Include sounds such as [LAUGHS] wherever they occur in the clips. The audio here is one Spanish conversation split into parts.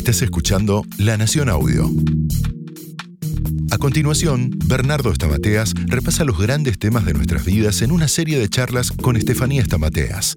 Estás escuchando La Nación Audio. A continuación, Bernardo Estamateas repasa los grandes temas de nuestras vidas en una serie de charlas con Estefanía Estamateas.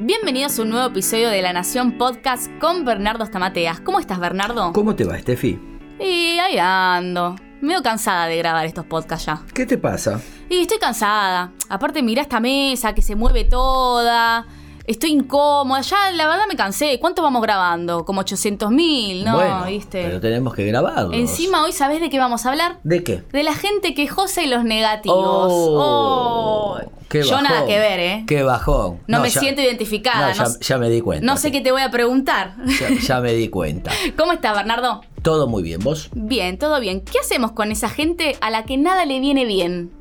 Bienvenidos a un nuevo episodio de La Nación Podcast con Bernardo Estamateas. ¿Cómo estás, Bernardo? ¿Cómo te va, Estefi? Y ahí ando. Medio cansada de grabar estos podcasts ya. ¿Qué te pasa? Y estoy cansada. Aparte, mira esta mesa que se mueve toda. Estoy incómoda. Ya, la verdad, me cansé. ¿Cuánto vamos grabando? Como 800 mil, ¿no? bueno, ¿Viste? pero tenemos que grabarlo. Encima, hoy, ¿sabés de qué vamos a hablar? ¿De qué? De la gente quejosa y los negativos. Oh, Oh. qué Yo nada que ver, ¿eh? Qué bajón. No, me ya- siento identificada. No, ya, no, ya me di cuenta. no sé qué te voy a preguntar. Ya, ya me di cuenta. [LAUGHS] ¿Cómo estás, Bernardo? Todo muy bien, ¿vos? Bien, todo bien. ¿Qué hacemos con esa gente a la que nada le viene bien?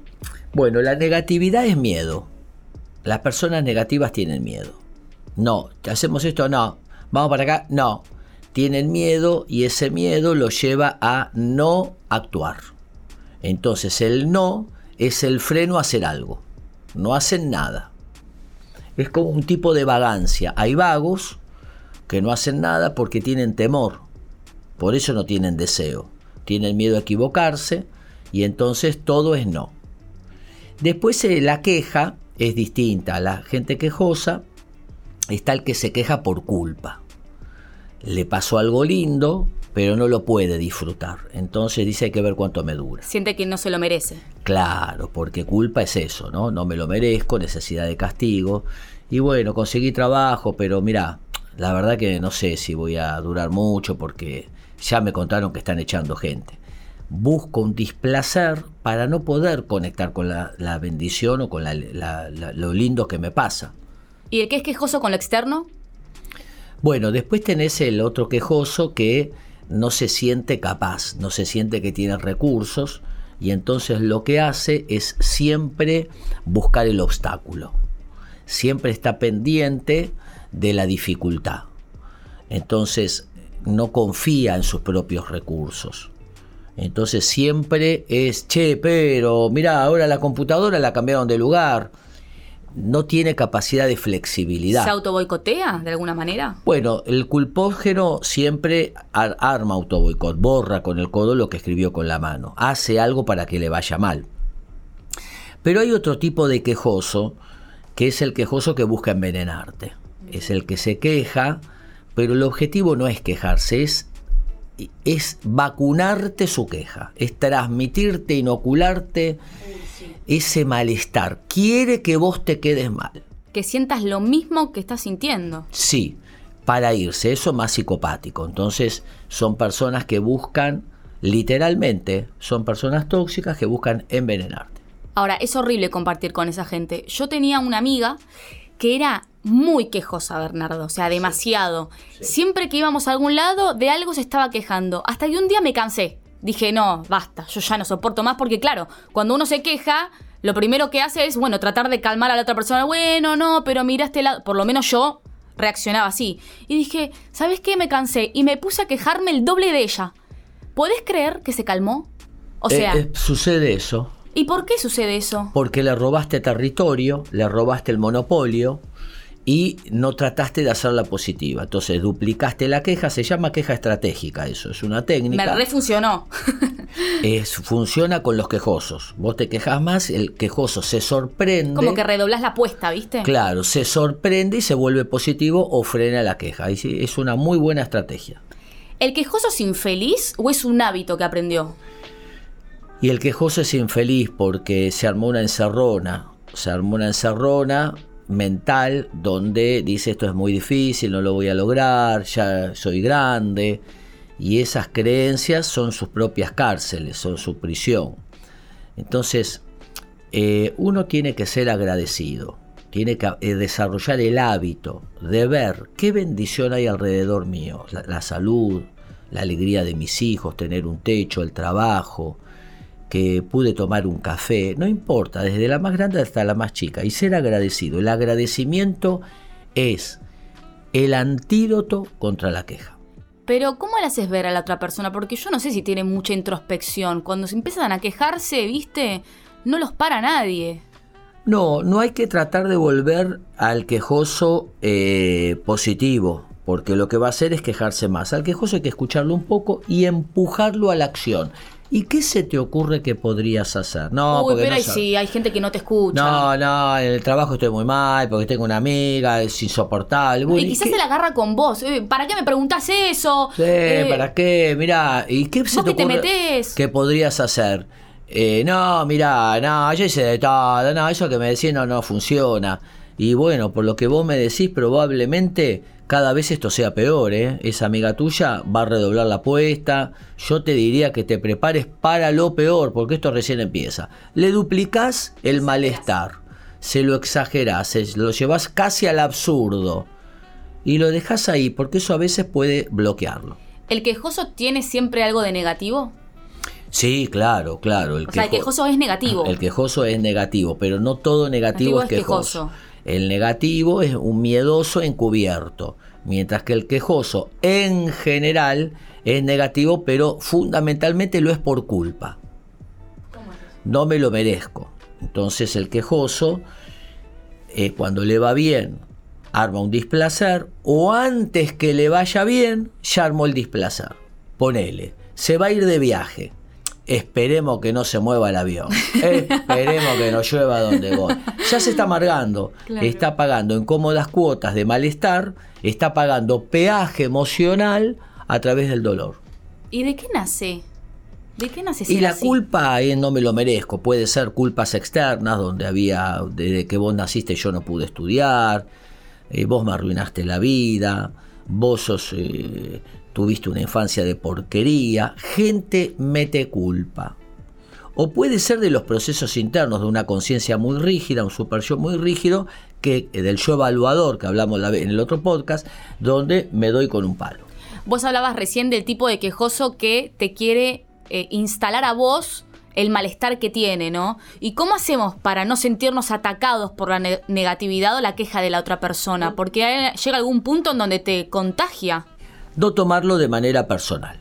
Bueno, la negatividad es miedo. Las personas negativas tienen miedo. No, ¿hacemos esto? No. ¿Vamos para acá? No. Tienen miedo y ese miedo los lleva a no actuar. Entonces el no es el freno a hacer algo. No hacen nada. Es como un tipo de vagancia. Hay vagos que no hacen nada porque tienen temor. Por eso no tienen deseo. Tienen miedo a equivocarse y entonces todo es no. Después eh, la queja es distinta. La gente quejosa está el que se queja por culpa. Le pasó algo lindo, pero no lo puede disfrutar. Entonces dice hay que ver cuánto me dura. Siente que no se lo merece. Claro, porque culpa es eso, ¿no? No me lo merezco, necesidad de castigo. Y bueno, conseguí trabajo, pero mira, la verdad que no sé si voy a durar mucho porque ya me contaron que están echando gente. Busco un displacer para no poder conectar con la, la bendición o con la- la- la- lo lindo que me pasa. ¿Y el que es quejoso con lo externo? Bueno, después tenés el otro quejoso que no se siente capaz, no se siente que tiene recursos y entonces lo que hace es siempre buscar el obstáculo. Siempre está pendiente de la dificultad. Entonces no confía en sus propios recursos. Entonces siempre es, che, pero mira, ahora la computadora la cambiaron de lugar. No tiene capacidad de flexibilidad. ¿Se autoboicotea de alguna manera? Bueno, el culpógeno siempre ar- arma autoboicot, borra con el codo lo que escribió con la mano, hace algo para que le vaya mal. Pero hay otro tipo de quejoso, que es el quejoso que busca envenenarte. Es el que se queja, pero el objetivo no es quejarse, es, es vacunarte su queja, es transmitirte, inocularte ese malestar. Quiere que vos te quedes mal. Que sientas lo mismo que estás sintiendo. Sí, para irse, eso es más psicopático. Entonces son personas que buscan, literalmente, son personas tóxicas que buscan envenenarte. Ahora, es horrible compartir con esa gente. Yo tenía una amiga que era muy quejosa, Bernardo, o sea, demasiado. Siempre que íbamos a algún lado, de algo se estaba quejando. Hasta que un día me cansé. Dije, no, basta, yo ya no soporto más porque, claro, cuando uno se queja, lo primero que hace es, bueno, tratar de calmar a la otra persona. Bueno, no, pero mira este lado. Por lo menos yo reaccionaba así. Y dije, ¿sabes qué? Me cansé y me puse a quejarme el doble de ella. ¿Podés creer que se calmó? O Eh, sea, eh, sucede eso, ¿y por qué sucede eso? porque le robaste territorio, le robaste el monopolio y no trataste de hacerla positiva. Entonces duplicaste la queja, se llama queja estratégica, eso es una Me técnica. refuncionó. Es, funciona con los quejosos. Vos te quejas más, el quejoso se sorprende. Como que redoblás la apuesta, ¿viste? Claro, se sorprende y se vuelve positivo o frena la queja. Es una muy buena estrategia. ¿El quejoso es infeliz o es un hábito que aprendió? Y el quejoso es infeliz porque se armó una encerrona. Se armó una encerrona mental donde dice esto es muy difícil, no lo voy a lograr, ya soy grande. Y esas creencias son sus propias cárceles, son su prisión. Entonces, eh, uno tiene que ser agradecido, tiene que eh, desarrollar el hábito de ver qué bendición hay alrededor mío, la, la salud, la alegría de mis hijos, tener un techo, el trabajo, que pude tomar un café, no importa, desde la más grande hasta la más chica, y ser agradecido. El agradecimiento es el antídoto contra la queja. Pero ¿cómo le haces ver a la otra persona? Porque yo no sé si tiene mucha introspección. Cuando se empiezan a quejarse, ¿viste? No los para nadie. No, no hay que tratar de volver al quejoso eh, positivo, porque lo que va a hacer es quejarse más. Al quejoso hay que escucharlo un poco y empujarlo a la acción. ¿Y qué se te ocurre que podrías hacer? No, Uy, porque pero no sab- sí, hay gente que no te escucha. No, no, en el trabajo estoy muy mal, porque tengo una amiga, es insoportable. Y quizás qué? se la agarra con vos. Eh, ¿Para qué me preguntás eso? Sí, Eh, ¿para qué? Mirá, ¿y qué se ¿Vos te ocurre que podrías hacer? Eh, no, mirá, no, yo hice de todo, no, eso que me decís no, no funciona. Y bueno, por lo que vos me decís, probablemente cada vez esto sea peor, ¿eh? Esa amiga tuya va a redoblar la apuesta. Yo te diría que te prepares para lo peor, porque esto recién empieza. Le duplicás el malestar, se lo exagerás, se lo llevas casi al absurdo. Y lo dejas ahí, porque eso a veces puede bloquearlo. ¿El quejoso tiene siempre algo de negativo? Sí, claro, claro. El, O sea, el quejo- quejoso es negativo. el quejoso es negativo, pero no todo negativo Negativo es es quejoso. El negativo es un miedoso encubierto, mientras que el quejoso en general es negativo, pero fundamentalmente lo es por culpa. No me lo merezco. Entonces el quejoso, eh, cuando le va bien, arma un displacer, o antes que le vaya bien, ya armó el displacer. Ponele, se va a ir de viaje. Esperemos que no se mueva el avión. Esperemos que no llueva donde voy. Ya se está amargando. Claro. Está pagando en cómodas cuotas de malestar. Está pagando peaje emocional a través del dolor. ¿Y de qué nace? ¿De qué nace Y la así? culpa eh, no me lo merezco. Puede ser culpas externas, donde había, desde que vos naciste yo no pude estudiar, eh, vos me arruinaste la vida, vos sos, eh, tuviste una infancia de porquería. Gente mete culpa. O puede ser de los procesos internos de una conciencia muy rígida, un super yo muy rígido, que eh, del yo evaluador que hablamos en el otro podcast, donde me doy con un palo. Vos hablabas recién del tipo de quejoso que te quiere eh, instalar a vos el malestar que tiene, ¿no? ¿Y cómo hacemos para no sentirnos atacados por la ne- negatividad o la queja de la otra persona? Porque llega algún punto en donde te contagia. No tomarlo de manera personal.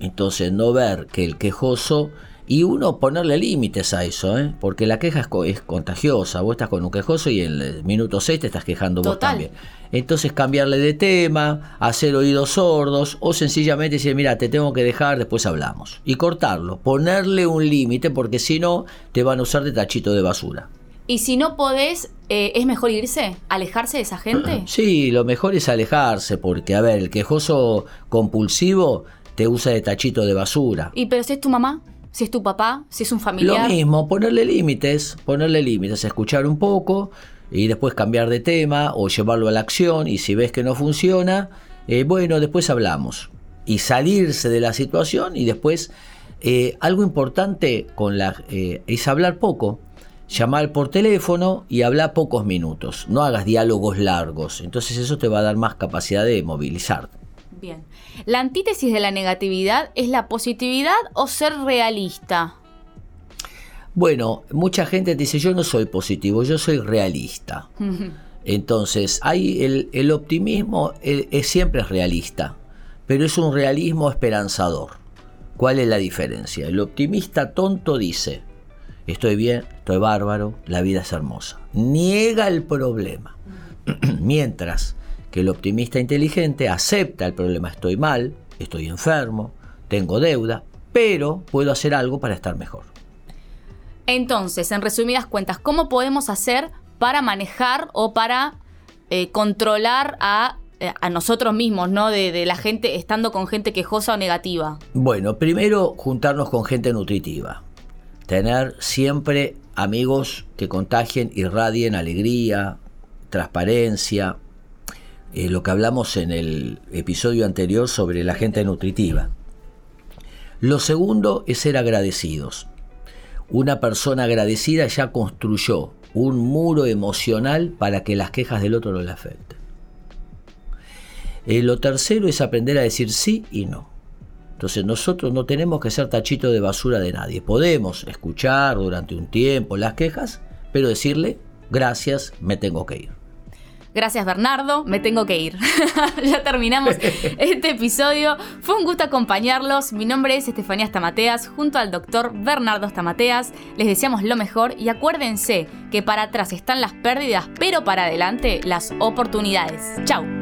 Entonces, no ver que el quejoso y uno ponerle límites a eso, ¿eh? porque la queja es, co- es contagiosa. Vos estás con un quejoso y en el minuto 6 te estás quejando vos también. Entonces, cambiarle de tema, hacer oídos sordos o sencillamente decir, mira, te tengo que dejar, después hablamos. Y cortarlo, ponerle un límite porque si no, te van a usar de tachito de basura. Y si no podés, eh, ¿es mejor irse? ¿Alejarse de esa gente? [CLEARS THROAT] Sí, lo mejor es alejarse, porque, a ver, el quejoso compulsivo te usa de tachito de basura. Y pero si es tu mamá, si es tu papá, si es un familiar. Lo mismo, ponerle límites, ponerle límites, escuchar un poco y después cambiar de tema o llevarlo a la acción y si ves que no funciona, eh, bueno, después hablamos. Y salirse de la situación y después eh, algo importante con la, eh, es hablar poco. Llamar por teléfono y hablar pocos minutos. No hagas diálogos largos. Entonces eso te va a dar más capacidad de movilizarte. Bien. ¿La antítesis de la negatividad es la positividad o ser realista? Bueno, mucha gente te dice yo no soy positivo, yo soy realista. [LAUGHS] Entonces, hay el, el optimismo es, siempre es realista, pero es un realismo esperanzador. ¿Cuál es la diferencia? El optimista tonto dice, estoy bien, estoy bárbaro, la vida es hermosa. Niega el problema. [CLEARS THROAT] Mientras que el optimista inteligente acepta el problema, estoy mal, estoy enfermo, tengo deuda, pero puedo hacer algo para estar mejor. Entonces, en resumidas cuentas, ¿cómo podemos hacer para manejar o para eh, controlar a, eh, a nosotros mismos, ¿no? De, de la gente, estando con gente quejosa o negativa. Bueno, primero juntarnos con gente nutritiva. Tener siempre amigos que contagien, irradien alegría, transparencia. eh, lo que hablamos en el episodio anterior sobre la gente nutritiva. Lo segundo es ser agradecidos. Una persona agradecida ya construyó un muro emocional para que las quejas del otro no le afecten. Eh, lo tercero es aprender a decir sí y no. Entonces nosotros no tenemos que ser tachito de basura de nadie. Podemos escuchar durante un tiempo las quejas, pero decirle gracias, me tengo que ir. Gracias Bernardo, me tengo que ir. [LAUGHS] ya terminamos [LAUGHS] este episodio. Fue un gusto acompañarlos. Mi nombre es Estefanía Stamateas, junto al doctor Bernardo Stamateas. Les deseamos lo mejor y acuérdense que para atrás están las pérdidas, pero para adelante las oportunidades. Chau.